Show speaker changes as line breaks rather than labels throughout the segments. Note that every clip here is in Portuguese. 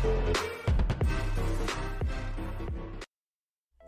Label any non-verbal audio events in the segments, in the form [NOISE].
Thank you.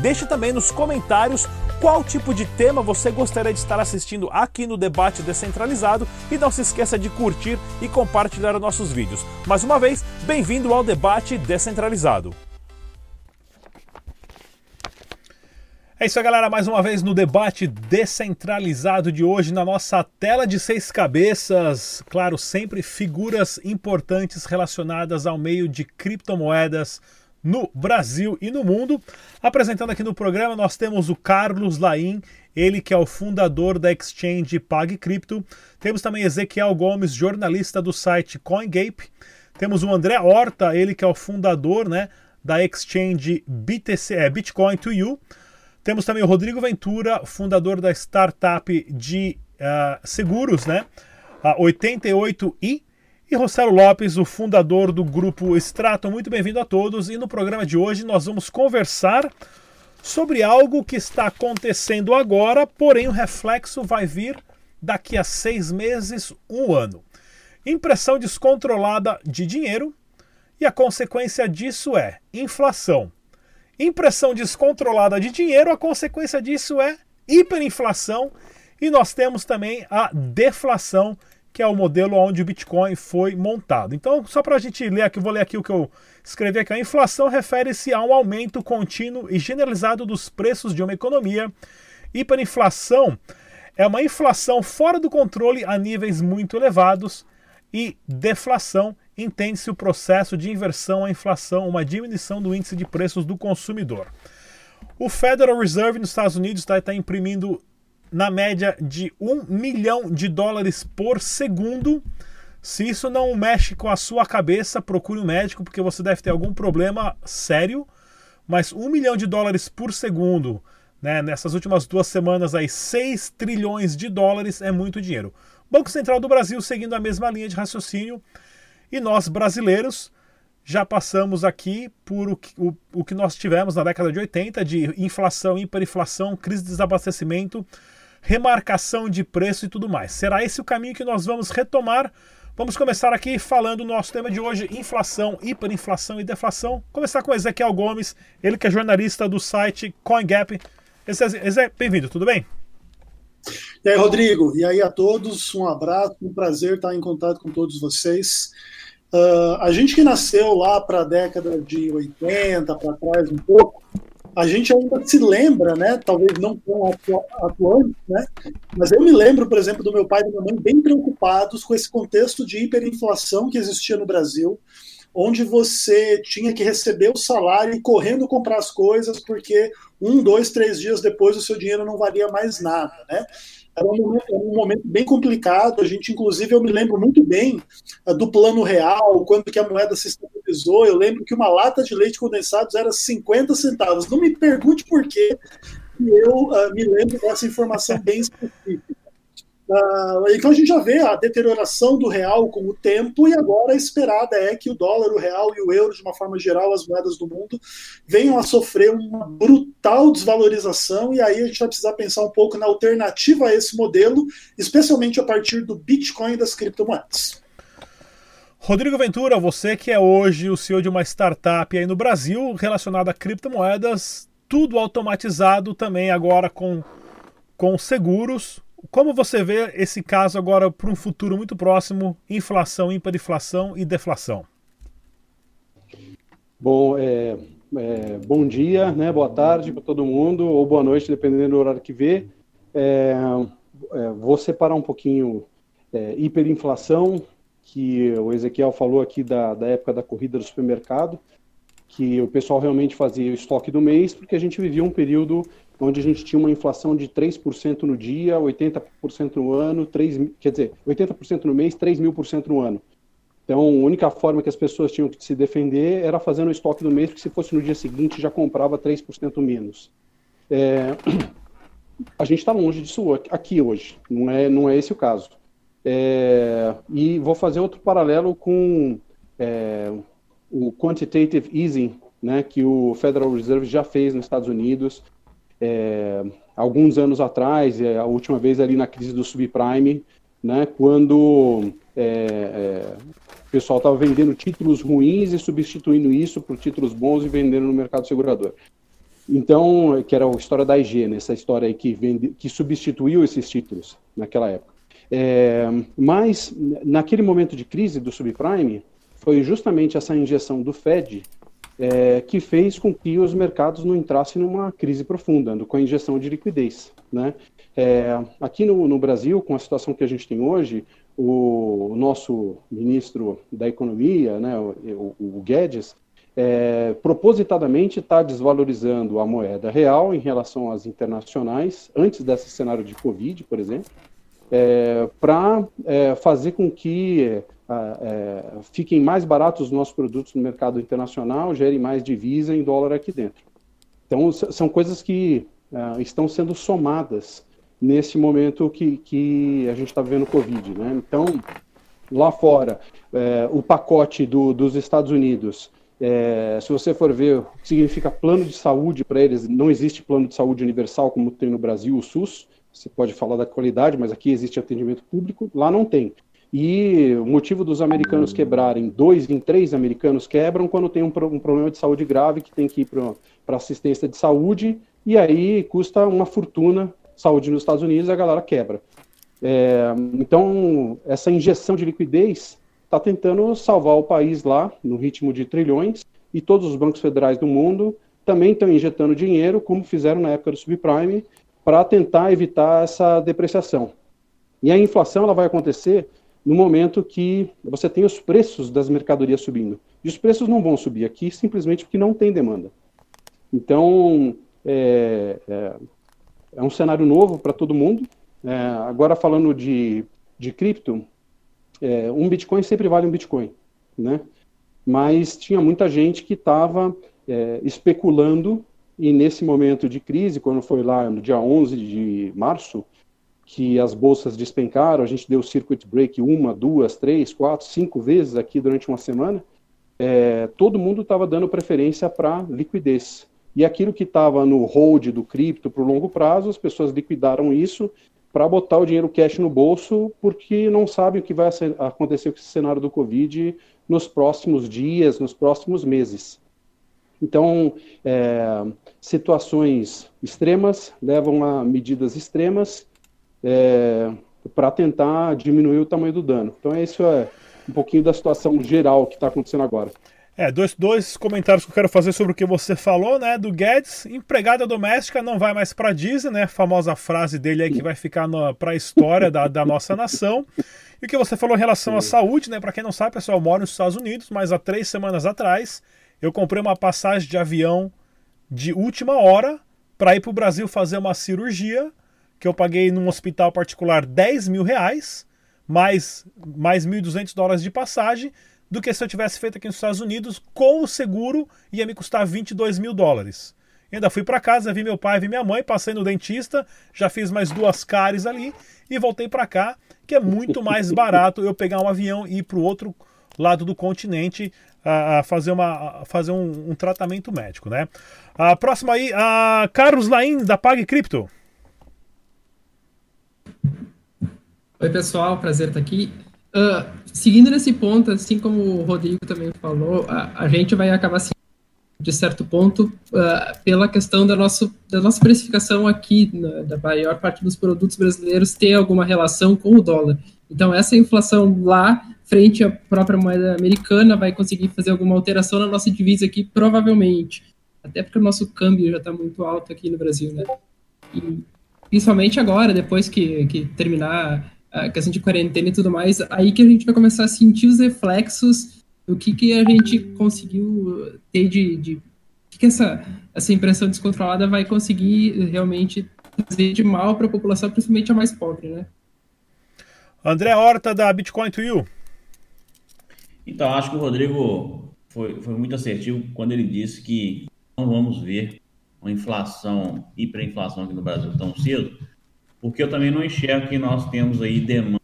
Deixe também nos comentários qual tipo de tema você gostaria de estar assistindo aqui no Debate Descentralizado e não se esqueça de curtir e compartilhar nossos vídeos. Mais uma vez, bem-vindo ao Debate Descentralizado. É isso aí, galera. Mais uma vez no debate descentralizado de hoje, na nossa tela de seis cabeças. Claro, sempre figuras importantes relacionadas ao meio de criptomoedas no Brasil e no mundo. Apresentando aqui no programa, nós temos o Carlos Laim, ele que é o fundador da exchange PagCrypto. Temos também Ezequiel Gomes, jornalista do site CoinGape. Temos o André Horta, ele que é o fundador né, da exchange BTC, é, Bitcoin to You. Temos também o Rodrigo Ventura, fundador da startup de uh, seguros, né? A 88i. E Rossello Lopes, o fundador do grupo Strato, muito bem-vindo a todos. E no programa de hoje nós vamos conversar sobre algo que está acontecendo agora, porém o reflexo vai vir daqui a seis meses, um ano. Impressão descontrolada de dinheiro e a consequência disso é inflação. Impressão descontrolada de dinheiro, a consequência disso é hiperinflação e nós temos também a deflação que é o modelo onde o Bitcoin foi montado. Então, só para a gente ler aqui, vou ler aqui o que eu escrevi aqui. A inflação refere-se a um aumento contínuo e generalizado dos preços de uma economia. Hiperinflação é uma inflação fora do controle a níveis muito elevados. E deflação entende-se o processo de inversão à inflação, uma diminuição do índice de preços do consumidor. O Federal Reserve nos Estados Unidos está tá imprimindo na média de um milhão de dólares por segundo. Se isso não mexe com a sua cabeça, procure um médico, porque você deve ter algum problema sério. Mas um milhão de dólares por segundo, né, nessas últimas duas semanas, aí, 6 trilhões de dólares é muito dinheiro. Banco Central do Brasil seguindo a mesma linha de raciocínio. E nós, brasileiros, já passamos aqui por o que, o, o que nós tivemos na década de 80 de inflação, hiperinflação, crise de desabastecimento remarcação de preço e tudo mais. Será esse o caminho que nós vamos retomar? Vamos começar aqui falando do nosso tema de hoje: inflação, hiperinflação e deflação. Começar com Ezequiel Gomes, ele que é jornalista do site CoinGap. Ezequiel, bem-vindo, tudo bem?
E aí, Rodrigo, e aí a todos, um abraço, um prazer estar em contato com todos vocês. Uh, a gente que nasceu lá para a década de 80, para trás um pouco, a gente ainda se lembra, né? Talvez não tão atuante, né? Mas eu me lembro, por exemplo, do meu pai e da minha mãe bem preocupados com esse contexto de hiperinflação que existia no Brasil, onde você tinha que receber o salário e correndo comprar as coisas, porque um, dois, três dias depois o seu dinheiro não valia mais nada, né? Era um, momento, era um momento, bem complicado. A gente, inclusive, eu me lembro muito bem uh, do plano real, quando que a moeda se estabilizou. Eu lembro que uma lata de leite condensado era 50 centavos. Não me pergunte por quê, eu uh, me lembro dessa informação bem específica. Uh, então a gente já vê a deterioração do real com o tempo e agora a esperada é que o dólar, o real e o euro, de uma forma geral, as moedas do mundo, venham a sofrer uma brutal desvalorização e aí a gente vai precisar pensar um pouco na alternativa a esse modelo, especialmente a partir do Bitcoin e das criptomoedas.
Rodrigo Ventura, você que é hoje o CEO de uma startup aí no Brasil relacionada a criptomoedas, tudo automatizado também agora com, com seguros, como você vê esse caso agora para um futuro muito próximo, inflação, hiperinflação e deflação?
Bom, é, é, bom dia, né? boa tarde para todo mundo, ou boa noite, dependendo do horário que vê. É, é vou separar um pouquinho é, hiperinflação, que o Ezequiel falou aqui da, da época da corrida do supermercado, que o pessoal realmente fazia o estoque do mês, porque a gente vivia um período onde a gente tinha uma inflação de 3% no dia, 80% no ano, 3, quer dizer, 80% no mês, 3 mil por cento no ano. Então, a única forma que as pessoas tinham que se defender era fazendo o estoque do mês, porque se fosse no dia seguinte já comprava 3% menos. É, [CLEARS THROAT] a gente está longe disso aqui hoje, não é, não é esse o caso. É, e vou fazer outro paralelo com é, o quantitative easing, né, que o Federal Reserve já fez nos Estados Unidos é, alguns anos atrás, é, a última vez ali na crise do subprime, né, quando é, é, o pessoal estava vendendo títulos ruins e substituindo isso por títulos bons e vendendo no mercado segurador. Então, que era a história da IG, né, essa história aí que, vende, que substituiu esses títulos naquela época. É, mas, naquele momento de crise do subprime, foi justamente essa injeção do Fed é, que fez com que os mercados não entrassem numa crise profunda, com a injeção de liquidez. Né? É, aqui no, no, Brasil, com a situação que a gente tem hoje, o, o nosso ministro da Economia, né, o, o Guedes, é, propositadamente está desvalorizando a moeda real em relação às internacionais, antes desse cenário de Covid, por exemplo, é, para é, fazer com que é, fiquem mais baratos os nossos produtos no mercado internacional, gerem mais divisa em dólar aqui dentro. Então, são coisas que é, estão sendo somadas nesse momento que, que a gente está vivendo Covid. Né? Então, lá fora, é, o pacote do, dos Estados Unidos, é, se você for ver o que significa plano de saúde para eles, não existe plano de saúde universal como tem no Brasil, o SUS. Você pode falar da qualidade, mas aqui existe atendimento público, lá não tem. E o motivo dos americanos quebrarem, dois em três americanos quebram quando tem um, um problema de saúde grave que tem que ir para assistência de saúde, e aí custa uma fortuna saúde nos Estados Unidos a galera quebra. É, então, essa injeção de liquidez está tentando salvar o país lá, no ritmo de trilhões, e todos os bancos federais do mundo também estão injetando dinheiro, como fizeram na época do subprime, para tentar evitar essa depreciação. E a inflação ela vai acontecer no momento que você tem os preços das mercadorias subindo. E os preços não vão subir aqui simplesmente porque não tem demanda. Então, é, é, é um cenário novo para todo mundo. É, agora, falando de, de cripto, é, um Bitcoin sempre vale um Bitcoin, né? Mas tinha muita gente que estava é, especulando e nesse momento de crise, quando foi lá no dia 11 de março, que as bolsas despencaram, a gente deu circuit break uma, duas, três, quatro, cinco vezes aqui durante uma semana, é, todo mundo estava dando preferência para liquidez. E aquilo que estava no hold do cripto para o longo prazo, as pessoas liquidaram isso para botar o dinheiro cash no bolso, porque não sabem o que vai acontecer com esse cenário do Covid nos próximos dias, nos próximos meses. Então, é, situações extremas levam a medidas extremas, é, para tentar diminuir o tamanho do dano. Então, isso é um pouquinho da situação geral que está acontecendo agora.
É, dois, dois comentários que eu quero fazer sobre o que você falou, né? Do Guedes, empregada doméstica não vai mais para Disney, né? A famosa frase dele aí que vai ficar para a história da, da nossa nação. E o que você falou em relação à saúde, né? Para quem não sabe, pessoal, eu moro nos Estados Unidos, mas há três semanas atrás eu comprei uma passagem de avião de última hora para ir para o Brasil fazer uma cirurgia que eu paguei num hospital particular 10 mil reais, mais, mais 1.200 dólares de passagem, do que se eu tivesse feito aqui nos Estados Unidos com o seguro, ia me custar 22 mil dólares. Ainda fui para casa, vi meu pai, vi minha mãe, passei no dentista, já fiz mais duas caries ali e voltei para cá, que é muito mais barato eu pegar um avião e ir para o outro lado do continente a, a fazer, uma, a fazer um, um, tratamento médico, né? A próxima aí, a Carlos Laim da Pag Cripto.
Oi, pessoal, prazer estar aqui. Uh, seguindo nesse ponto, assim como o Rodrigo também falou, a, a gente vai acabar assim, de certo ponto, uh, pela questão da, nosso, da nossa precificação aqui, na, da maior parte dos produtos brasileiros, ter alguma relação com o dólar. Então, essa inflação lá, frente à própria moeda americana, vai conseguir fazer alguma alteração na nossa divisa aqui, provavelmente. Até porque o nosso câmbio já está muito alto aqui no Brasil, né? E, principalmente agora, depois que, que terminar a questão de quarentena e tudo mais, aí que a gente vai começar a sentir os reflexos do que, que a gente conseguiu ter de. de que, que essa, essa impressão descontrolada vai conseguir realmente fazer de mal para a população, principalmente a mais pobre, né?
André Horta, da Bitcoin to You.
Então, acho que o Rodrigo foi, foi muito assertivo quando ele disse que não vamos ver uma inflação, hiperinflação aqui no Brasil tão cedo, porque eu também não enxergo que nós temos aí demanda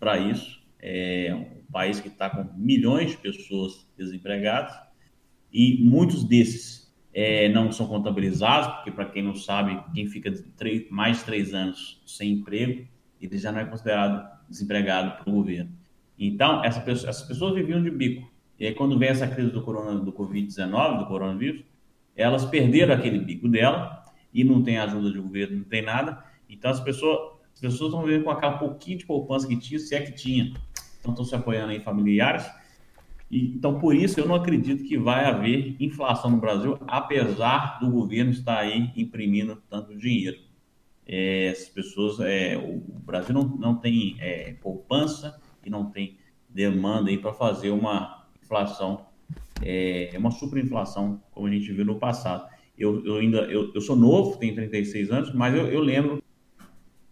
para isso. É um país que está com milhões de pessoas desempregadas e muitos desses é, não são contabilizados, porque para quem não sabe, quem fica três, mais de três anos sem emprego, ele já não é considerado desempregado pelo governo. Então, essa pessoa, essas pessoas viviam de bico. E aí, quando vem essa crise do, corona, do Covid-19, do coronavírus, elas perderam aquele bico dela e não tem ajuda de governo, não tem nada. Então, as pessoas, as pessoas estão vivendo com aquela pouquinho de poupança que tinha, se é que tinha. Então, estão se apoiando em familiares. E, então, por isso, eu não acredito que vai haver inflação no Brasil, apesar do governo estar aí imprimindo tanto dinheiro. É, as pessoas, é, o Brasil não, não tem é, poupança, que não tem demanda aí para fazer uma inflação, é, uma superinflação, como a gente viu no passado. Eu, eu ainda eu, eu sou novo, tenho 36 anos, mas eu, eu lembro,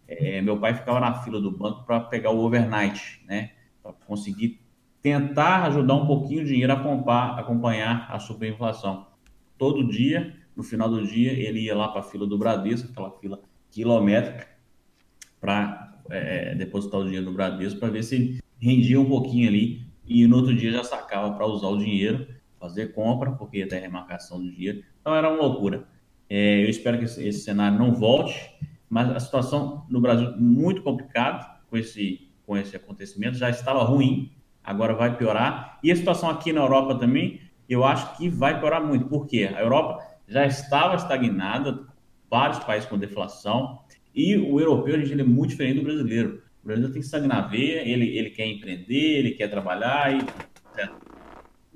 é, meu pai ficava na fila do banco para pegar o overnight, né? Para conseguir tentar ajudar um pouquinho o dinheiro a acompanhar, acompanhar a superinflação. Todo dia, no final do dia, ele ia lá para a fila do Bradesco, aquela fila quilométrica, para é, depositar o dinheiro no Bradesco para ver se rendia um pouquinho ali e no outro dia já sacava para usar o dinheiro, fazer compra, porque ia ter remarcação do dinheiro. Então era uma loucura. É, eu espero que esse, esse, cenário não volte, mas a situação no Brasil muito complicada com esse, com esse acontecimento, já estava ruim, agora vai piorar. E a situação aqui na Europa também, eu acho que vai piorar muito, porque a Europa já estava estagnada, vários países com deflação, e o europeu, a gente, ele é muito diferente do brasileiro. O brasileiro tem sangue na veia, ele, ele quer empreender, ele quer trabalhar. E,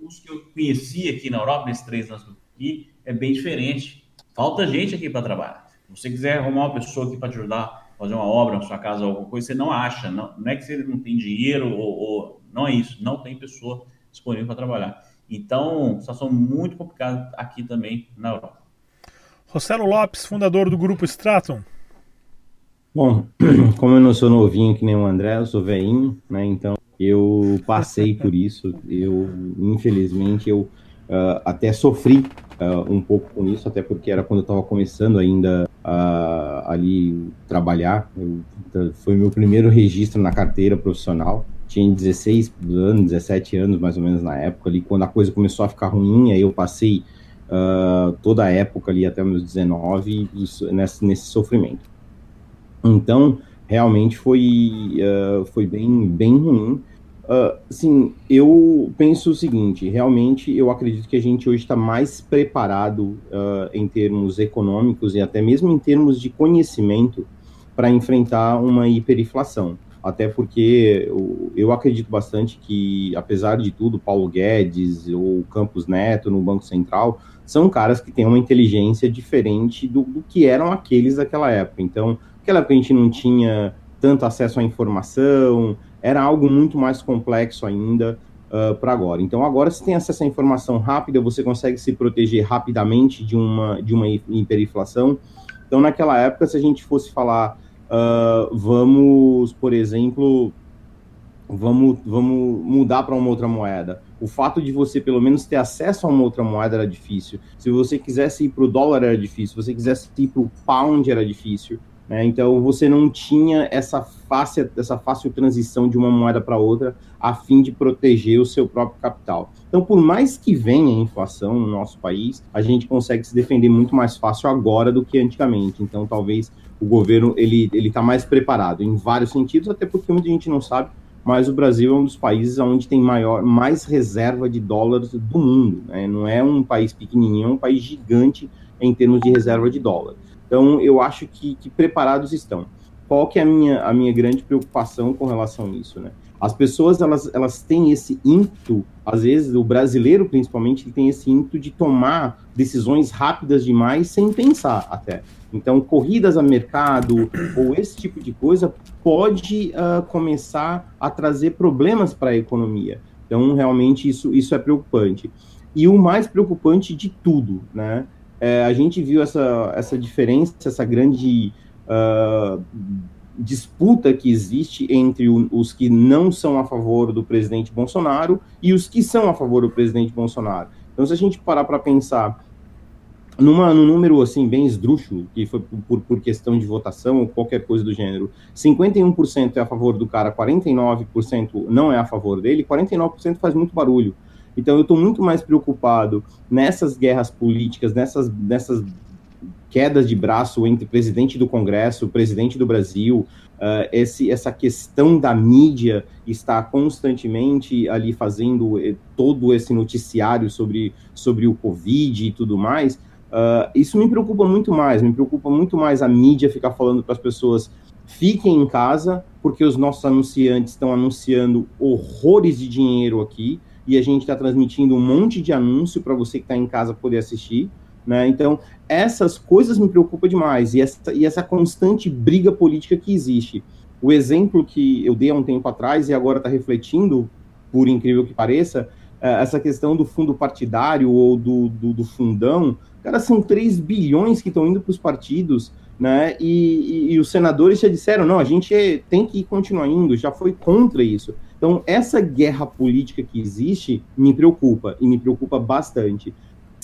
Os que eu conheci aqui na Europa, nesses três anos aqui, é bem diferente. Falta gente aqui para trabalhar. Se você quiser arrumar uma pessoa aqui para te ajudar a fazer uma obra na sua casa alguma coisa, você não acha. Não, não é que você não tem dinheiro ou, ou não é isso. Não tem pessoa disponível para trabalhar. Então, situação muito complicada aqui também na Europa.
Rossello Lopes, fundador do Grupo Stratum.
Bom, [CLEARS THROAT] como eu não sou novinho que nem o André, eu sou veinho, né? Então eu passei por isso. Eu, infelizmente, eu uh, até sofri uh, um pouco com isso, até porque era quando eu estava começando ainda a ali trabalhar. Eu, foi meu primeiro registro na carteira profissional. Tinha 16 anos, 17 anos mais ou menos na época ali, quando a coisa começou a ficar ruim, aí eu passei uh, toda a época ali até meus 19 isso, nesse, nesse sofrimento. Então, realmente foi, uh, foi bem, bem ruim. Uh, sim, eu penso o seguinte: realmente eu acredito que a gente hoje está mais preparado uh, em termos econômicos e até mesmo em termos de conhecimento para enfrentar uma hiperinflação. Até porque eu, eu, acredito bastante que, apesar de tudo, Paulo Guedes ou Campos Neto no Banco Central são caras que têm uma inteligência diferente do, do que eram aqueles daquela época. Então, Naquela época a gente não tinha tanto acesso à informação, era algo muito mais complexo ainda uh, para agora. Então agora você tem acesso à informação rápida, você consegue se proteger rapidamente de uma, de uma hiperinflação. Então naquela época, se a gente fosse falar, uh, vamos, por exemplo, vamos, vamos mudar para uma outra moeda. O fato de você pelo menos ter acesso a uma outra moeda era difícil. Se você quisesse ir para o dólar era difícil. Se você quisesse ir para o pound era difícil. Né? Então você não tinha essa fácil, essa fácil transição de uma moeda para outra a fim de proteger o seu próprio capital. Então, por mais que venha a inflação no nosso país, a gente consegue se defender muito mais fácil agora do que antigamente. Então, talvez o governo ele ele está mais preparado em vários sentidos, até porque muita gente não sabe, mas o Brasil é um dos países onde tem maior, mais reserva de dólares do mundo. Né? Não é um país pequenininho, é um país gigante em termos de reserva de dólar. Então, eu acho que, que preparados estão. Qual que é a minha, a minha grande preocupação com relação a isso, né? As pessoas, elas, elas têm esse ímpeto, às vezes, o brasileiro, principalmente, ele tem esse ímpeto de tomar decisões rápidas demais sem pensar até. Então, corridas a mercado ou esse tipo de coisa pode uh, começar a trazer problemas para a economia. Então, realmente, isso, isso é preocupante. E o mais preocupante de tudo, né? é, a gente viu essa, essa diferença, essa grande uh, disputa que existe entre os que não são a favor do presidente Bolsonaro e os que são a favor do presidente Bolsonaro. Então, se a gente parar para pensar numa, num número assim bem esdrúxulo, que foi por, por questão de votação ou qualquer coisa do gênero, 51% é a favor do cara, 49% não é a favor dele, 49% faz muito barulho. Então eu estou muito mais preocupado nessas guerras políticas, nessas, nessas quedas de braço entre presidente do Congresso, presidente do Brasil, uh, esse, essa questão da mídia está constantemente ali fazendo eh, todo esse noticiário sobre, sobre o Covid e tudo mais, uh, isso me preocupa muito mais, me preocupa muito mais a mídia ficar falando para as pessoas fiquem em casa, porque os nossos anunciantes estão anunciando horrores de dinheiro aqui, e a gente está transmitindo um monte de anúncio para você que está em casa poder assistir. Né? Então, essas coisas me preocupam demais, e essa, e essa constante briga política que existe. O exemplo que eu dei há um tempo atrás e agora está refletindo, por incrível que pareça, é essa questão do fundo partidário ou do, do, do fundão, cara, são 3 bilhões que estão indo para os partidos, né? E, e, e, os senadores já disseram: não, a gente tem que continuar indo, já foi contra isso. Então, essa guerra política que existe me preocupa, e me preocupa bastante.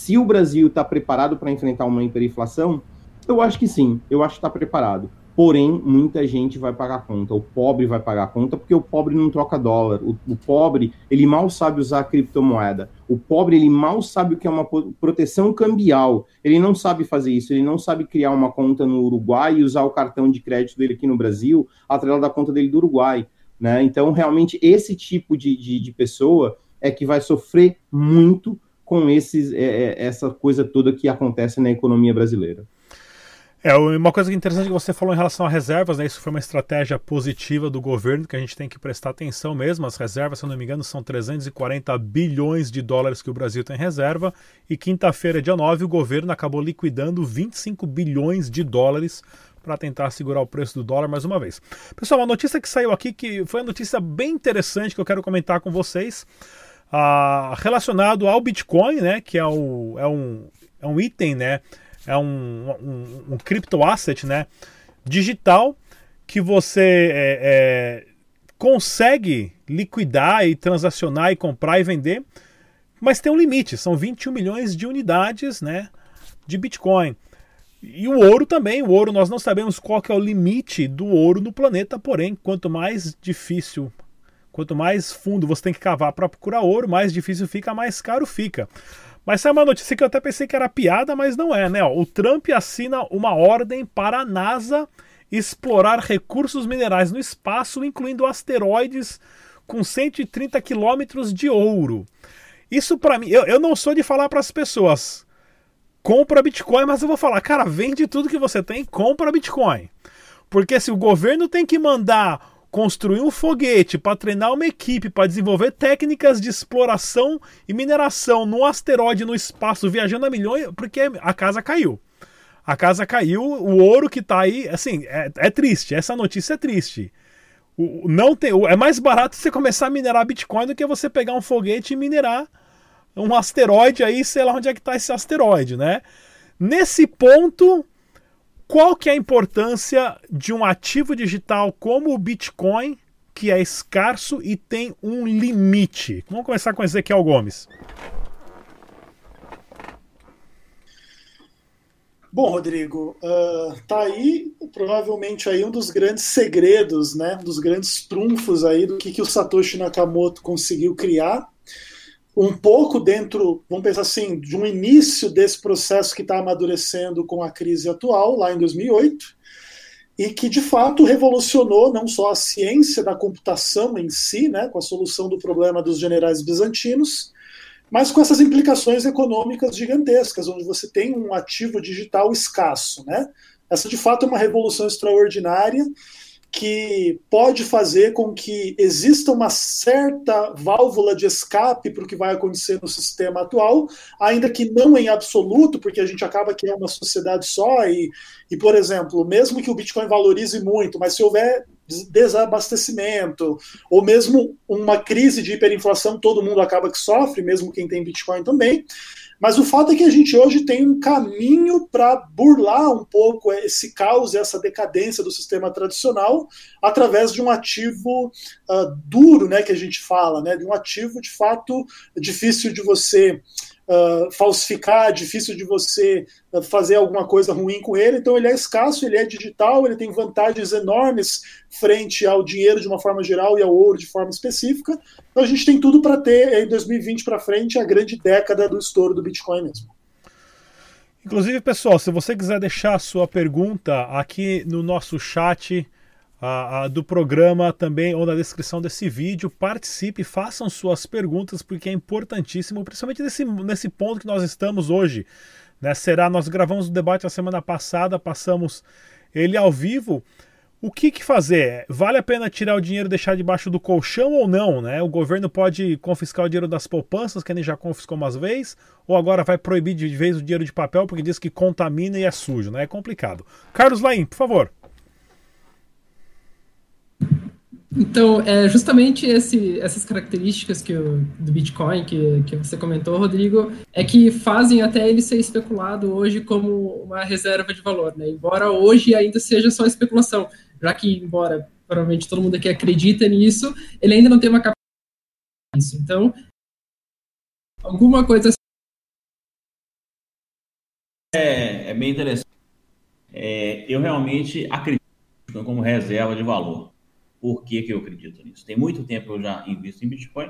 Se o Brasil está preparado para enfrentar uma hiperinflação, eu acho que sim, eu acho que está preparado. Porém, muita gente vai pagar conta. O pobre vai pagar conta porque o pobre não troca dólar. O, o, pobre, ele mal sabe usar criptomoeda. O pobre, ele mal sabe o que é uma proteção cambial. Ele não sabe fazer isso. Ele não sabe criar uma conta no Uruguai e usar o cartão de crédito dele aqui no Brasil, atrelado da conta dele do Uruguai. Né? Então, realmente, esse tipo de, de, de pessoa é que vai sofrer muito com esses, é, é, essa coisa toda que acontece na economia brasileira.
É, uma coisa interessante que você falou em relação a reservas, né? Isso foi uma estratégia positiva do governo que a gente tem que prestar atenção mesmo. As reservas, se eu não me engano, são 340 bilhões de dólares que o Brasil tem em reserva. E quinta-feira, dia 9, o governo acabou liquidando 25 bilhões de dólares para tentar segurar o preço do dólar mais uma vez. Pessoal, uma notícia que saiu aqui que foi uma notícia bem interessante que eu quero comentar com vocês ah, relacionado ao Bitcoin, né, que é, o, é, um, é um item, né, é um, um, um cripto asset, né, digital que você é, é, consegue liquidar e transacionar e comprar e vender, mas tem um limite, são 21 milhões de unidades, né, de Bitcoin. E o ouro também, o ouro nós não sabemos qual que é o limite do ouro no planeta, porém, quanto mais difícil Quanto mais fundo você tem que cavar para procurar ouro, mais difícil fica, mais caro fica. Mas é uma notícia que eu até pensei que era piada, mas não é, né? O Trump assina uma ordem para a NASA explorar recursos minerais no espaço, incluindo asteroides com 130 quilômetros de ouro. Isso para mim, eu, eu não sou de falar para as pessoas, compra Bitcoin, mas eu vou falar, cara, vende tudo que você tem, compra Bitcoin. Porque se o governo tem que mandar construir um foguete para treinar uma equipe para desenvolver técnicas de exploração e mineração num asteroide no espaço viajando a milhões, porque a casa caiu. A casa caiu, o ouro que está aí, assim, é, é, triste. Essa notícia é triste. O, não tem, é mais barato você começar a minerar Bitcoin do que você pegar um foguete e minerar um asteroide aí, sei lá onde é que está esse asteroide, né? Nesse ponto, qual que é a importância de um ativo digital como o Bitcoin, que é escasso e tem um limite? Vamos começar com Ezequiel Gomes.
Bom, Rodrigo, uh, tá aí provavelmente aí um dos grandes segredos, né, um dos grandes trunfos aí do que, que o Satoshi Nakamoto conseguiu criar um pouco dentro, vamos pensar assim, de um início desse processo que está amadurecendo com a crise atual, lá em 2008, e que de fato revolucionou não só a ciência da computação em si, né, com a solução do problema dos generais bizantinos, mas com essas implicações econômicas gigantescas, onde você tem um ativo digital escasso. Né? Essa de fato é uma revolução extraordinária que pode fazer com que exista uma certa válvula de escape para o que vai acontecer no sistema atual, ainda que não em absoluto, porque a gente acaba que é uma sociedade só e, e por exemplo, mesmo que o Bitcoin valorize muito, mas se houver desabastecimento, ou mesmo uma crise de hiperinflação, todo mundo acaba que sofre, mesmo quem tem Bitcoin também. Mas o fato é que a gente hoje tem um caminho para burlar um pouco esse caos, essa decadência do sistema tradicional, através de um ativo uh, duro, né, que a gente fala, né, de um ativo de fato difícil de você uh, falsificar, difícil de você uh, fazer alguma coisa ruim com ele. Então ele é escasso, ele é digital, ele tem vantagens enormes frente ao dinheiro de uma forma geral e ao ouro de forma específica. Então a gente tem tudo para ter em 2020 para frente a grande década do estouro do Bitcoin mesmo.
Inclusive, pessoal, se você quiser deixar sua pergunta aqui no nosso chat, a, a, do programa também ou na descrição desse vídeo. Participe, façam suas perguntas, porque é importantíssimo, principalmente nesse, nesse ponto que nós estamos hoje. Né? Será, nós gravamos o debate a semana passada, passamos ele ao vivo. O que, que fazer? Vale a pena tirar o dinheiro e deixar debaixo do colchão ou não? Né? O governo pode confiscar o dinheiro das poupanças, que ele já confiscou umas vezes, ou agora vai proibir de vez o dinheiro de papel porque diz que contamina e é sujo. Né? É complicado. Carlos Laim, por favor.
Então, é justamente esse, essas características que o, do Bitcoin que, que você comentou, Rodrigo, é que fazem até ele ser especulado hoje como uma reserva de valor, né? Embora hoje ainda seja só especulação, já que, embora provavelmente todo mundo aqui acredita nisso, ele ainda não tem uma capacidade disso. Então, alguma coisa.
É, é bem interessante. É, eu realmente acredito como reserva de valor por que, que eu acredito nisso? Tem muito tempo que eu já invisto em Bitcoin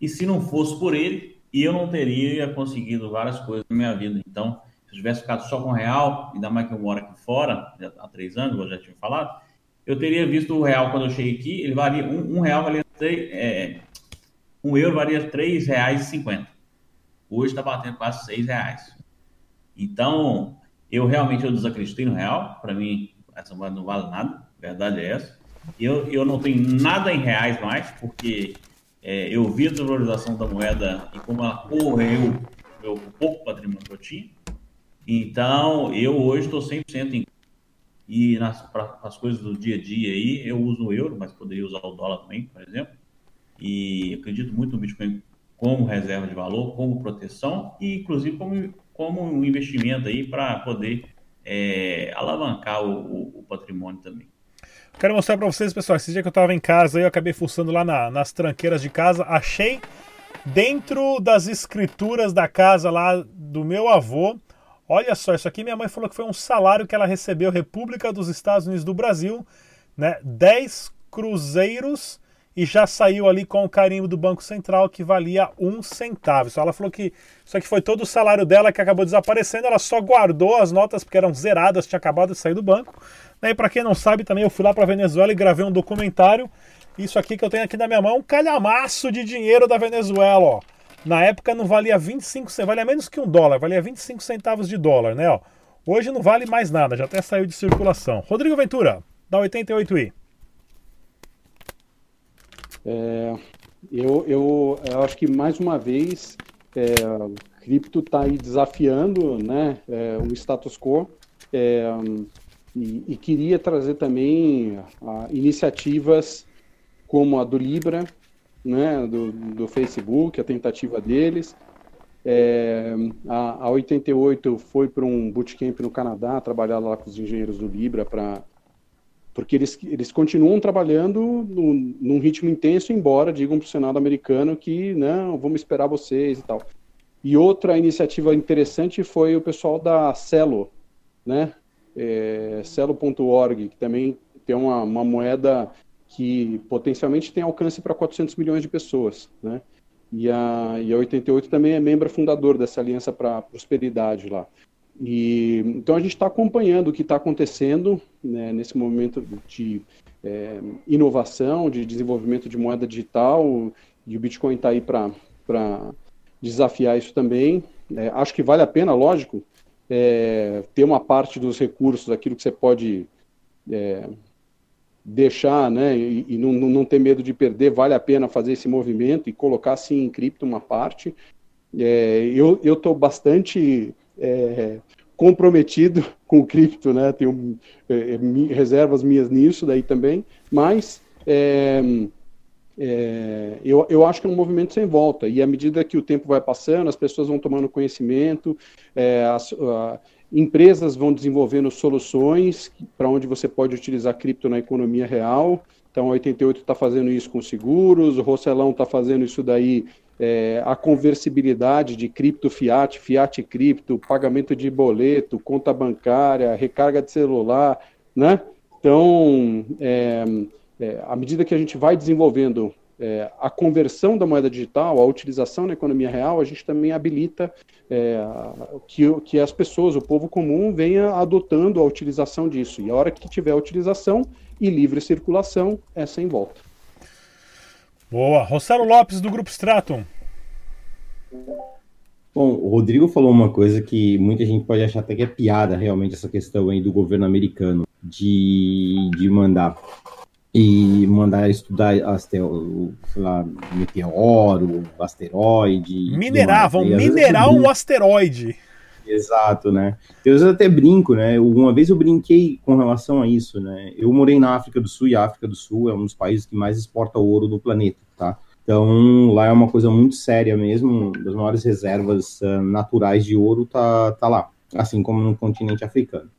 e se não fosse por ele, eu não teria conseguido várias coisas na minha vida. Então, se eu tivesse ficado só com real, ainda mais que eu moro aqui fora, há três anos, eu já tinha falado, eu teria visto o real quando eu cheguei aqui, ele valia, um, um real valia, é, um euro valia três reais e cinquenta. Hoje está batendo quase seis reais. Então, eu realmente eu desacreditei no real, para mim essa moeda não vale nada, a verdade é essa. Eu, eu não tenho nada em reais mais, porque é, eu vi a desvalorização da moeda e como ela correu o pouco patrimônio que eu tinha. Então, eu hoje estou 100% em. E nas as coisas do dia a dia aí, eu uso o euro, mas poderia usar o dólar também, por exemplo. E acredito muito no Bitcoin como reserva de valor, como proteção e, inclusive, como, como um investimento aí para poder é, alavancar o, o, o patrimônio também.
Quero mostrar para vocês, pessoal, esse dia que eu estava em casa, eu acabei fuçando lá na, nas tranqueiras de casa, achei dentro das escrituras da casa lá do meu avô. Olha só, isso aqui minha mãe falou que foi um salário que ela recebeu República dos Estados Unidos do Brasil, né? 10 cruzeiros e já saiu ali com o carimbo do Banco Central que valia um centavo. Só ela falou que isso aqui foi todo o salário dela que acabou desaparecendo, ela só guardou as notas porque eram zeradas, tinha acabado de sair do banco. E para quem não sabe também, eu fui lá para Venezuela e gravei um documentário. Isso aqui que eu tenho aqui na minha mão, um calhamaço de dinheiro da Venezuela, ó. Na época não valia 25 centavos, valia menos que um dólar, valia 25 centavos de dólar, né? Ó. Hoje não vale mais nada, já até saiu de circulação. Rodrigo Ventura, da 88i.
É, eu, eu, eu, acho que mais uma vez é, cripto está aí desafiando né, é, o status quo. É, e, e queria trazer também a, iniciativas como a do Libra, né, do, do Facebook, a tentativa deles. É, a, a 88 foi para um bootcamp no Canadá, trabalhar lá com os engenheiros do Libra para porque eles, eles continuam trabalhando no, num ritmo intenso, embora digam para o Senado americano que não, vamos esperar vocês e tal. E outra iniciativa interessante foi o pessoal da Celo, né? É, Celo.org, que também tem uma, uma, moeda que potencialmente tem alcance para 400 milhões de pessoas, né? E a, e a 88 também é membro fundador dessa Aliança para Prosperidade lá. E, então a gente está acompanhando o que está acontecendo né, nesse momento de é, inovação, de desenvolvimento de moeda digital, e o Bitcoin está aí para desafiar isso também. É, acho que vale a pena, lógico, é, ter uma parte dos recursos, aquilo que você pode é, deixar, né, e, e não, não, ter medo de perder, vale a pena fazer esse movimento e colocar sim em cripto uma parte. É, eu estou bastante é, comprometido [LAUGHS] com cripto, né? Tenho é, é reservas minhas nisso daí também, mas é, eu, eu acho que é um movimento sem volta. E à medida que o tempo vai passando, as pessoas vão tomando conhecimento, é, as, a, empresas vão desenvolvendo soluções para onde você pode utilizar cripto na economia real. Então, a 88 está fazendo isso com seguros, o Rocelão está fazendo isso daí, é, a conversibilidade de cripto fiat, fiat cripto, pagamento de boleto, conta bancária, recarga de celular, né? Então, é, é, à medida que a gente vai desenvolvendo é, a conversão da moeda digital, a utilização na economia real, a gente também habilita é, que, que as pessoas, o povo comum, venha adotando a utilização disso. E a hora que tiver a utilização e livre circulação, é sem volta.
Boa. Rossaro Lopes, do Grupo Stratum.
Bom, o Rodrigo falou uma coisa que muita gente pode achar até que é piada, realmente, essa questão aí do governo americano de, de mandar e mandar estudar astel, sei lá, meteoro, asteroide.
Minerar, vão minerar um asteroide.
Exato, né? Eu até brinco, né? Uma vez eu brinquei com relação a isso, né? Eu morei na África do Sul e a África do Sul é um dos países que mais exporta ouro do planeta, tá? Então, lá é uma coisa muito séria mesmo, das maiores reservas uh, naturais de ouro tá, tá lá, assim como no continente africano.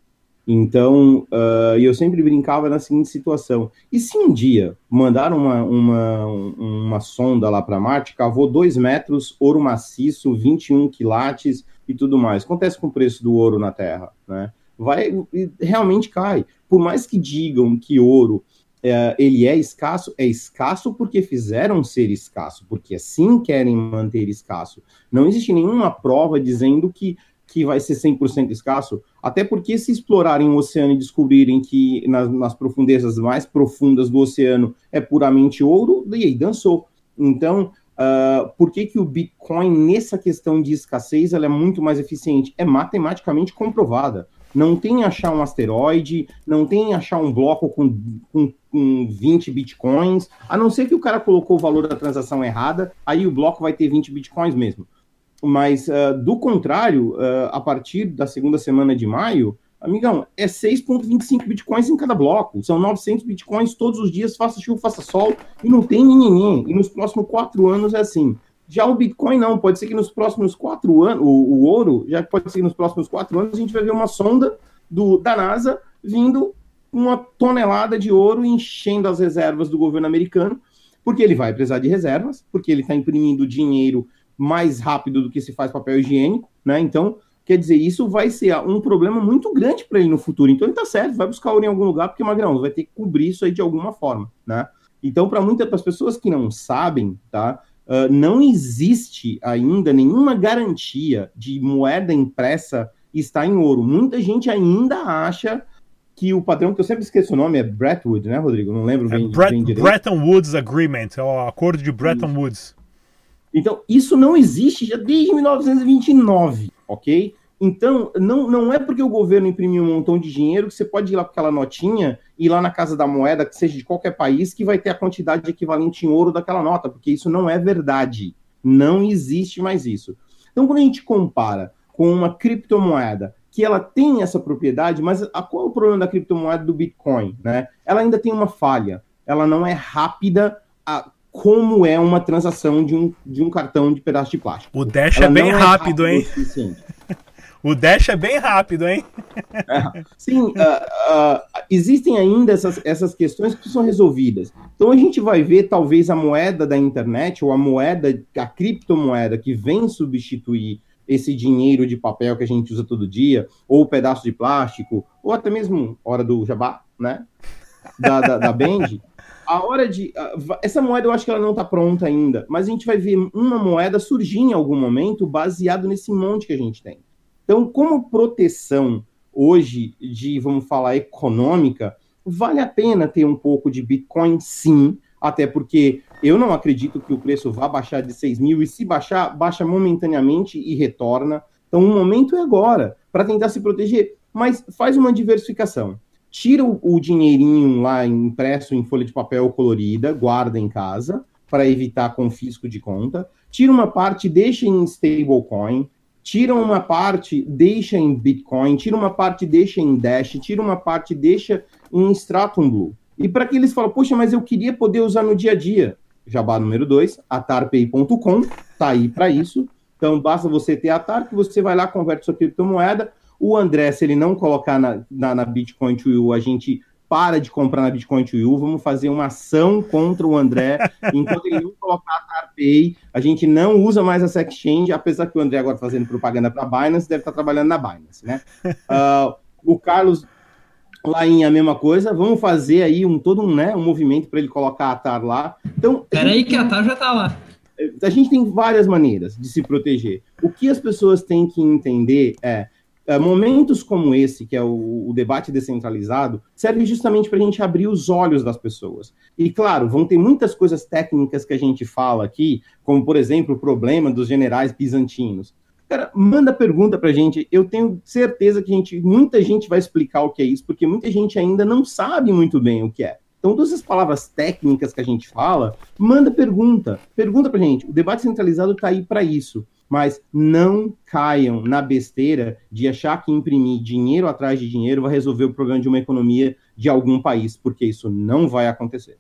Então, uh, eu sempre brincava na seguinte situação: e se um dia mandar uma, uma, uma sonda lá para Marte, cavou 2 metros, ouro maciço, 21 quilates e tudo mais? Acontece com o preço do ouro na Terra, né? Vai, realmente cai. Por mais que digam que ouro é, ele é escasso, é escasso porque fizeram ser escasso, porque assim querem manter escasso. Não existe nenhuma prova dizendo que que vai ser 100% escasso, até porque se explorarem o oceano e descobrirem que nas, nas, profundezas mais profundas do oceano é puramente ouro, e aí dançou. Então, uh, por que, que o Bitcoin, nessa questão de escassez, ela é muito mais eficiente? É matematicamente comprovada. Não tem achar um asteroide, não tem achar um bloco com, com, com 20 bitcoins, a não ser que o cara colocou o valor da transação errada, aí o bloco vai ter 20 bitcoins mesmo. Mas, uh, do contrário, uh, a partir da segunda semana de maio, amigão, é 6,25 bitcoins em cada bloco. São 900 bitcoins todos os dias, faça chuva, faça sol, e não tem ninguém. E nos próximos quatro anos é assim. Já o Bitcoin não, pode ser que nos próximos quatro anos, o, o ouro, já pode ser que nos próximos quatro anos a gente vai ver uma sonda do, da NASA vindo uma tonelada de ouro enchendo as reservas do governo americano, porque ele vai precisar de reservas, porque ele está imprimindo dinheiro mais rápido do que se faz papel higiênico, né? Então, quer dizer, isso vai ser um problema muito grande para ele no futuro. Então, ele tá certo, vai buscar ouro em algum lugar, porque Magrão vai ter que cobrir isso aí de alguma forma, né? Então, para muitas das pessoas que não sabem, tá? Uh, não existe ainda nenhuma garantia de moeda impressa estar em ouro. Muita gente ainda acha que o padrão, que eu sempre esqueço o nome, é Bretton Woods, né, Rodrigo? Não lembro
é bem, Brett, bem direito. Bretton Woods Agreement, é o acordo de Bretton. Woods.
Então, isso não existe já desde 1929, ok? Então, não, não é porque o governo imprimiu um montão de dinheiro que você pode ir lá com aquela notinha, ir lá na Casa da Moeda, que seja de qualquer país, que vai ter a quantidade equivalente em ouro daquela nota, porque isso não é verdade. Não existe mais isso. Então, quando a gente compara com uma criptomoeda que ela tem essa propriedade, mas a, qual é o problema da criptomoeda do Bitcoin? Né? Ela ainda tem uma falha. Ela não é rápida a, como é uma transação de um, de um cartão de pedaço de plástico.
O Dash Ela é bem é rápido, hein? [LAUGHS] o Dash é bem rápido, hein?
É, sim, uh, uh, existem ainda essas, essas questões que são resolvidas. Então a gente vai ver talvez a moeda da internet ou a moeda, a criptomoeda que vem substituir esse dinheiro de papel que a gente usa todo dia, ou o pedaço de plástico, ou até mesmo hora do jabá, né? Da, da, da Band. A hora de. Essa moeda eu acho que ela não está pronta ainda, mas a gente vai ver uma moeda surgir em algum momento baseado nesse monte que a gente tem. Então, como proteção hoje de, vamos falar, econômica, vale a pena ter um pouco de Bitcoin, sim, até porque eu não acredito que o preço vá baixar de 6 mil, e se baixar, baixa momentaneamente e retorna. Então, o momento é agora, para tentar se proteger, mas faz uma diversificação tira o, o dinheirinho lá impresso em folha de papel colorida, guarda em casa para evitar confisco de conta, tira uma parte, deixa em stablecoin, tira uma parte, deixa em Bitcoin, tira uma parte, deixa em Dash, tira uma parte, deixa em Stratum Blue. E para que eles falam, poxa, mas eu queria poder usar no dia a dia. Jabá número 2, atarpay.com, tá aí para isso. Então basta você ter a TAR, que você vai lá, converte sua criptomoeda. O André, se ele não colocar na, na, na Bitcoin to You, a gente para de comprar na Bitcoin to You, vamos fazer uma ação contra o André, [LAUGHS] enquanto ele não colocar a TarPay, a gente não usa mais essa exchange, apesar que o André agora tá fazendo propaganda para a Binance, deve estar tá trabalhando na Binance, né? Uh, [LAUGHS] o Carlos lá em a mesma coisa, vamos fazer aí um todo um, né, um movimento para ele colocar a TAR lá. Então,
Peraí que a TAR já está lá.
A gente tem várias maneiras de se proteger. O que as pessoas têm que entender é momentos como esse, que é o, o debate descentralizado, serve justamente para a gente abrir os olhos das pessoas. E, claro, vão ter muitas coisas técnicas que a gente fala aqui, como, por exemplo, o problema dos generais bizantinos. Cara, manda pergunta para a gente. Eu tenho certeza que gente, muita gente vai explicar o que é isso, porque muita gente ainda não sabe muito bem o que é. Então, todas essas palavras técnicas que a gente fala, manda pergunta. Pergunta para a gente. O debate centralizado está aí para isso mas não caiam na besteira de achar que imprimir dinheiro atrás de dinheiro vai resolver o problema de uma economia de algum país, porque isso não vai acontecer.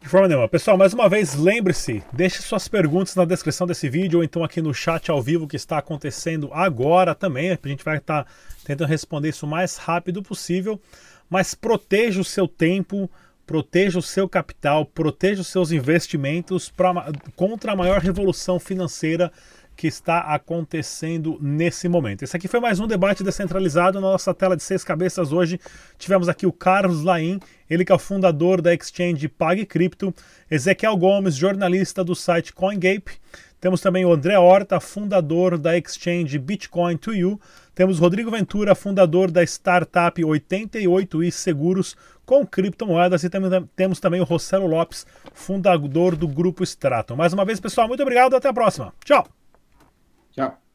De forma nenhuma. Pessoal, mais uma vez, lembre-se, deixe suas perguntas na descrição desse vídeo ou então aqui no chat ao vivo que está acontecendo agora também. A gente vai estar tentando responder isso o mais rápido possível, mas proteja o seu tempo, proteja o seu capital, proteja os seus investimentos pra, contra a maior revolução financeira que está acontecendo nesse momento. Esse aqui foi mais um debate descentralizado na nossa tela de seis cabeças. Hoje tivemos aqui o Carlos Laim, ele que é o fundador da exchange PagCrypto, Ezequiel Gomes, jornalista do site CoinGape. Temos também o André Horta, fundador da exchange Bitcoin to You. Temos Rodrigo Ventura, fundador da startup 88i Seguros com criptomoedas. E temos também o Rossello Lopes, fundador do grupo Stratum. Mais uma vez, pessoal, muito obrigado. Até a próxima. Tchau.
Ciao.